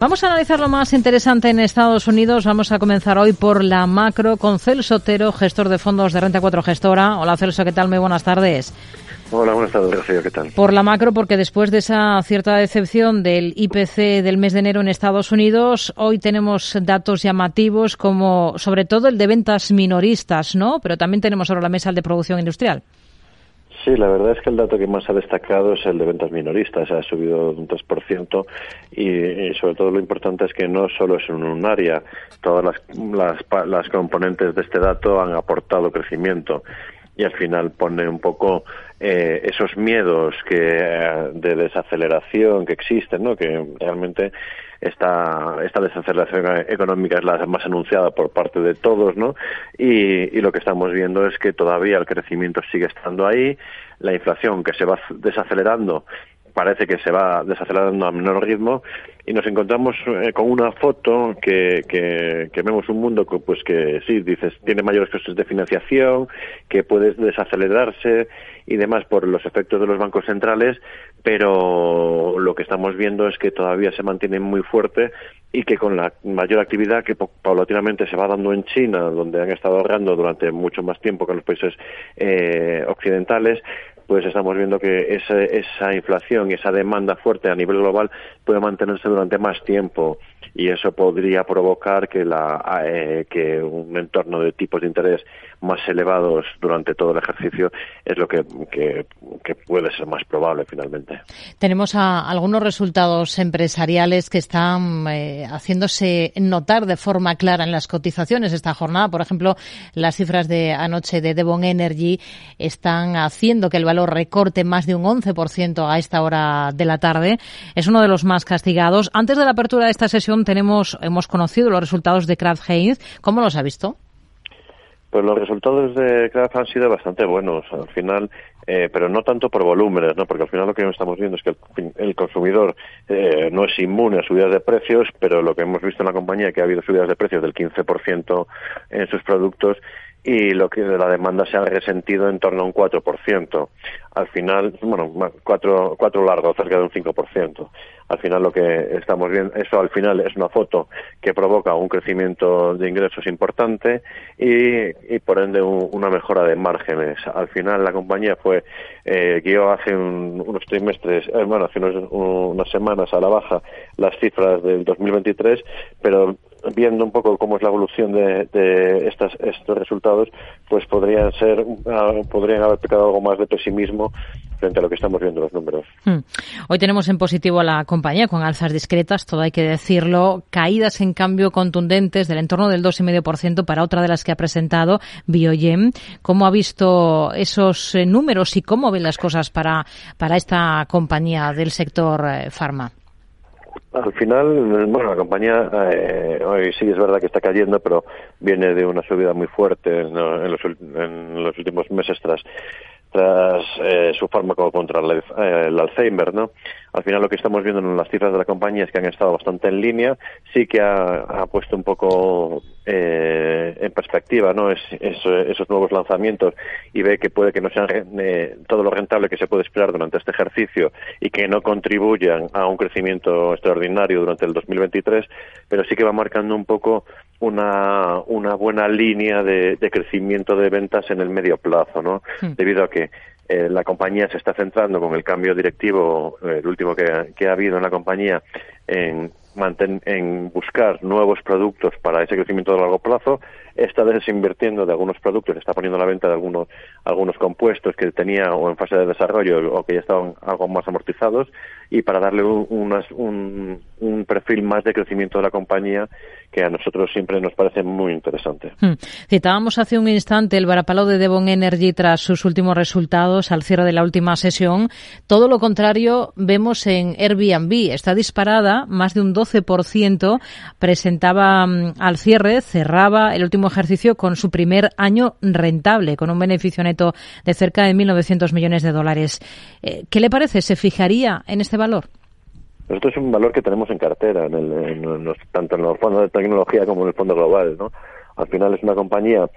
Vamos a analizar lo más interesante en Estados Unidos. Vamos a comenzar hoy por la macro con Celso Otero, gestor de fondos de Renta 4 Gestora. Hola Celso, ¿qué tal? Muy buenas tardes. Hola, buenas tardes, Rocío, ¿qué tal? Por la macro, porque después de esa cierta decepción del IPC del mes de enero en Estados Unidos, hoy tenemos datos llamativos como sobre todo el de ventas minoristas, ¿no? Pero también tenemos sobre la mesa el de producción industrial. Sí, la verdad es que el dato que más ha destacado es el de ventas minoristas, ha subido un 3% y, y sobre todo lo importante es que no solo es en un área, todas las, las, las componentes de este dato han aportado crecimiento y al final pone un poco eh, esos miedos que de desaceleración que existen, ¿no? que realmente esta, esta desaceleración económica es la más anunciada por parte de todos, ¿no? Y lo que estamos viendo es que todavía el crecimiento sigue estando ahí, la inflación que se va desacelerando parece que se va desacelerando a menor ritmo y nos encontramos eh, con una foto que, que, vemos un mundo que, pues que sí, dices, tiene mayores costes de financiación, que puede desacelerarse y demás por los efectos de los bancos centrales, pero lo que estamos viendo es que todavía se mantiene muy fuerte y que con la mayor actividad que paulatinamente se va dando en China, donde han estado ahorrando durante mucho más tiempo que en los países eh, occidentales, pues estamos viendo que esa, esa inflación esa demanda fuerte a nivel global puede mantenerse durante más tiempo y eso podría provocar que, la, eh, que un entorno de tipos de interés más elevados durante todo el ejercicio es lo que, que, que puede ser más probable finalmente. Tenemos a, algunos resultados empresariales que están eh, haciéndose notar de forma clara en las cotizaciones esta jornada. Por ejemplo, las cifras de anoche de Devon Energy están haciendo que el valor recorte más de un 11% a esta hora de la tarde. Es uno de los más castigados. Antes de la apertura de esta sesión tenemos, hemos conocido los resultados de Kraft Heinz. ¿Cómo los ha visto? Pues los resultados de Kraft han sido bastante buenos al final, eh, pero no tanto por volúmenes, ¿no? porque al final lo que estamos viendo es que el, consumidor eh, no es inmune a subidas de precios, pero lo que hemos visto en la compañía es que ha habido subidas de precios del 15% en sus productos y lo que la demanda se ha resentido en torno a un 4%. Al final, bueno, cuatro, cuatro largo, cerca de un 5%. Al final lo que estamos viendo, eso al final es una foto que provoca un crecimiento de ingresos importante y, y por ende una mejora de márgenes. Al final la compañía fue, eh, guió hace un, unos trimestres, eh, bueno, hace unos, unas semanas a la baja las cifras del 2023, pero viendo un poco cómo es la evolución de, de estas, estos resultados, pues podrían ser, uh, podrían haber pecado algo más de pesimismo frente a lo que estamos viendo los números. Hmm. Hoy tenemos en positivo a la compañía con alzas discretas, todo hay que decirlo, caídas en cambio contundentes del entorno del 2,5% para otra de las que ha presentado Biogen. ¿Cómo ha visto esos eh, números y cómo ven las cosas para, para esta compañía del sector eh, farma? Al final, bueno, la compañía eh, hoy sí es verdad que está cayendo, pero viene de una subida muy fuerte en, los, en los, últimos meses tras tras eh, su fármaco contra el, eh, el, Alzheimer, ¿no? Al final lo que estamos viendo en las cifras de la compañía es que han estado bastante en línea, sí que ha, ha puesto un poco eh, en perspectiva, ¿no? Es, es, esos nuevos lanzamientos y ve que puede que no sean eh, todo lo rentable que se puede esperar durante este ejercicio y que no contribuyan a un crecimiento extraordinario durante el 2023, pero sí que va marcando un poco una, una buena línea de, de crecimiento de ventas en el medio plazo, ¿no? Hmm. Debido a que eh, la compañía se está centrando con el cambio directivo, eh, el último que, que, ha habido en la compañía, en, manten, en buscar nuevos productos para ese crecimiento de largo plazo, está desinvirtiendo de algunos productos, está poniendo a la venta de algunos, algunos compuestos que tenía o en fase de desarrollo o que ya estaban algo más amortizados y para darle un, unas, un, un perfil más de crecimiento de la compañía que a nosotros siempre nos parece muy interesante. Hmm. Citábamos hace un instante el varapalo de Devon Energy tras sus últimos resultados al cierre de la última sesión. Todo lo contrario vemos en Airbnb. Está disparada más de un 12%. Presentaba um, al cierre, cerraba el último ejercicio con su primer año rentable, con un beneficio neto de cerca de 1.900 millones de dólares. Eh, ¿Qué le parece? ¿Se fijaría en este valor? Esto es un valor que tenemos en cartera, en el, en los, tanto en los fondos de tecnología como en el fondo global. ¿no? Al final es una compañía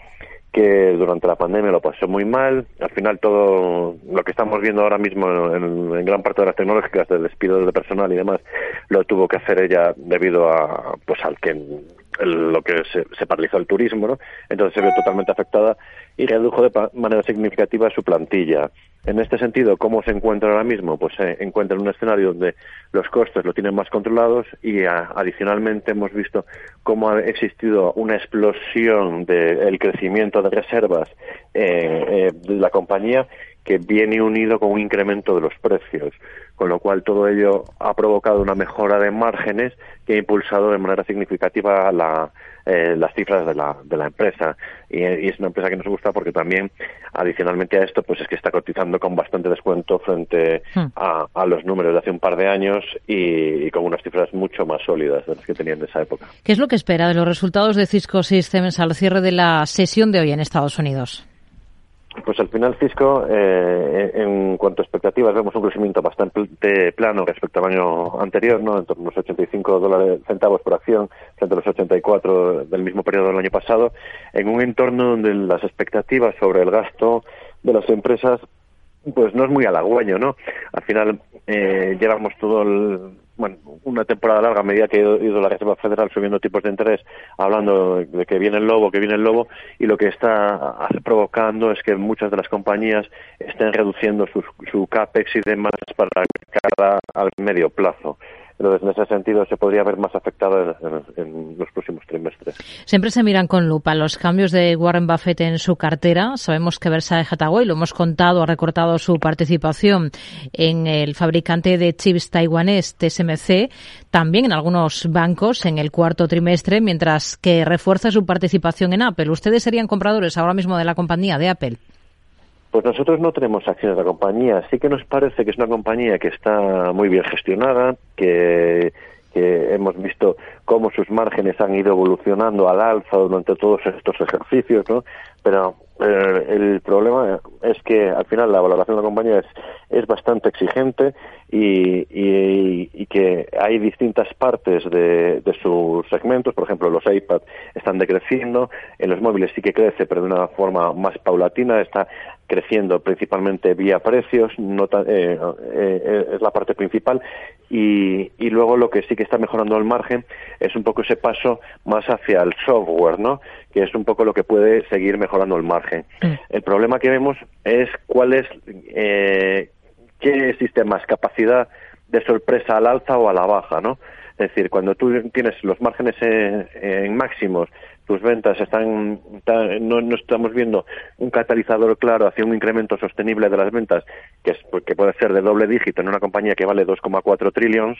que durante la pandemia lo pasó muy mal. Al final todo lo que estamos viendo ahora mismo en, gran parte de las tecnológicas, del despido de personal y demás, lo tuvo que hacer ella debido a pues al que lo que se, se, paralizó el turismo, ¿no? Entonces se vio totalmente afectada y redujo de manera significativa su plantilla. En este sentido, ¿cómo se encuentra ahora mismo? Pues se encuentra en un escenario donde los costes lo tienen más controlados y adicionalmente hemos visto cómo ha existido una explosión del crecimiento de reservas eh, eh, de la compañía que viene unido con un incremento de los precios, con lo cual todo ello ha provocado una mejora de márgenes que ha impulsado de manera significativa la, eh, las cifras de la, de la empresa. Y, es una empresa que nos gusta porque también, adicionalmente a esto, pues es que está cotizando con bastante descuento frente hmm. a, a, los números de hace un par de años y, y, con unas cifras mucho más sólidas de las que tenían en esa época. ¿Qué es lo que espera de los resultados de Cisco Systems al cierre de la sesión de hoy en Estados Unidos? Pues al final Cisco, eh, en cuanto a expectativas, vemos un crecimiento bastante plano respecto al año anterior, ¿no? En torno a los 85 dólares, centavos por acción frente a los 84 del mismo periodo del año pasado, en un entorno donde las expectativas sobre el gasto de las empresas pues no es muy halagüeño, ¿no? Al final eh, llevamos todo el, bueno, una temporada larga a medida que ha ido la Reserva Federal subiendo tipos de interés, hablando de que viene el lobo, que viene el lobo, y lo que está provocando es que muchas de las compañías estén reduciendo su, su CAPEX y demás para cara al medio plazo. En ese sentido, se podría ver más afectada en, los próximos trimestres. Siempre se miran con lupa los cambios de Warren Buffett en su cartera. Sabemos que Versailles Hathaway, lo hemos contado, ha recortado su participación en el fabricante de chips taiwanés TSMC, también en algunos bancos en el cuarto trimestre, mientras que refuerza su participación en Apple. ¿Ustedes serían compradores ahora mismo de la compañía de Apple? Pues nosotros no tenemos acciones de la compañía. Sí que nos parece que es una compañía que está muy bien gestionada, que, hemos visto cómo sus márgenes han ido evolucionando al alza durante todos estos ejercicios, ¿no? Pero eh, el problema es que al final la valoración de la compañía es, es bastante exigente y, y, que hay distintas partes de, sus segmentos, por ejemplo los iPad están decreciendo, en los móviles sí que crece pero de una forma más paulatina, está creciendo principalmente vía precios, no eh, eh, es la parte principal, y, y, luego lo que sí que está mejorando el margen es un poco ese paso más hacia el software, ¿no? que es un poco lo que puede seguir mejorando el margen. El problema que vemos es cuál es, eh, qué existe más, capacidad de sorpresa al alza o a la baja, ¿no? Es decir, cuando tú tienes los márgenes en máximos tus ventas están, no, no, estamos viendo un catalizador claro hacia un incremento sostenible de las ventas que, es, pues, que puede ser de doble dígito en una compañía que vale 2,4 trillones,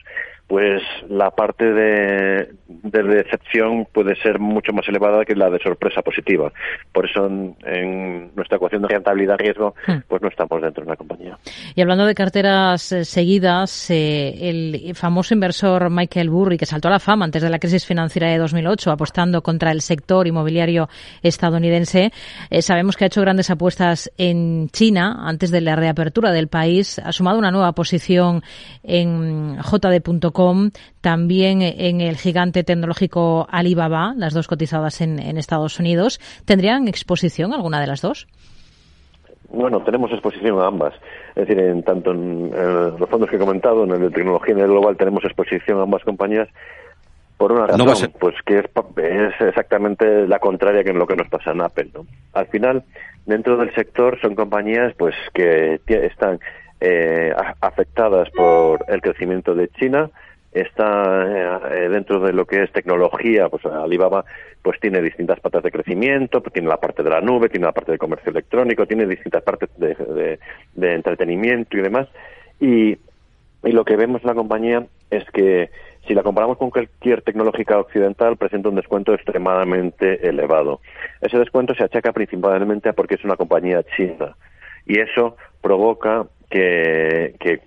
pues la parte de, de, decepción puede ser mucho más elevada que la de sorpresa positiva. Por eso en, nuestra ecuación de rentabilidad-riesgo, hmm. pues no estamos dentro de una compañía. Y hablando de carteras eh, seguidas, eh, el famoso inversor Michael Burry, que saltó a la fama antes de la crisis financiera de 2008, apostando contra el sector inmobiliario estadounidense. Eh, sabemos que ha hecho grandes apuestas en China antes de la reapertura del país. Ha sumado una nueva posición en JD.com, también en el gigante tecnológico Alibaba, las dos cotizadas en, Estados Unidos. ¿Tendrían exposición alguna de las dos? Bueno, tenemos exposición a ambas. Es decir, en tanto en, los fondos que he comentado, en el de tecnología y en el global, tenemos exposición a ambas compañías por una razón, pues que es, exactamente la contraria que en lo que nos pasa en Apple. ¿no? Al final, dentro del sector son compañías pues que están eh, afectadas por el crecimiento de China, está eh, dentro de lo que es tecnología, pues Alibaba pues tiene distintas patas de crecimiento, pues tiene la parte de la nube, tiene la parte de comercio electrónico, tiene distintas partes de, de entretenimiento y demás. Y, y lo que vemos en la compañía es que si la comparamos con cualquier tecnológica occidental, presenta un descuento extremadamente elevado. Ese descuento se achaca principalmente a porque es una compañía china y eso provoca que, que,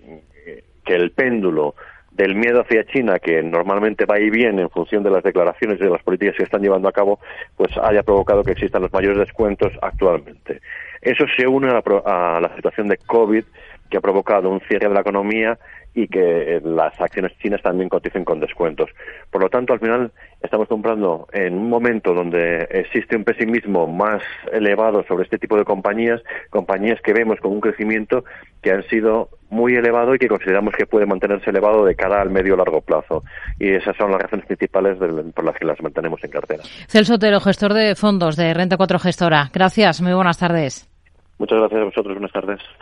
el péndulo del miedo hacia China, que normalmente va y viene en función de las declaraciones y de las políticas que están llevando a cabo, pues haya provocado que existan los mayores descuentos actualmente. Eso se une a la, a la situación de COVID que ha provocado un cierre de la economía y que eh, las acciones chinas también coticen con descuentos. Por lo tanto, al final estamos comprando en un momento donde existe un pesimismo más elevado sobre este tipo de compañías, compañías que vemos con un crecimiento que han sido muy elevado y que consideramos que puede mantenerse elevado de cara al medio largo plazo. Y esas son las razones principales por las que las mantenemos en cartera. Celso Otero, gestor de fondos de Renta 4 Gestora. Gracias, muy buenas tardes. Muchas gracias a vosotros, buenas tardes.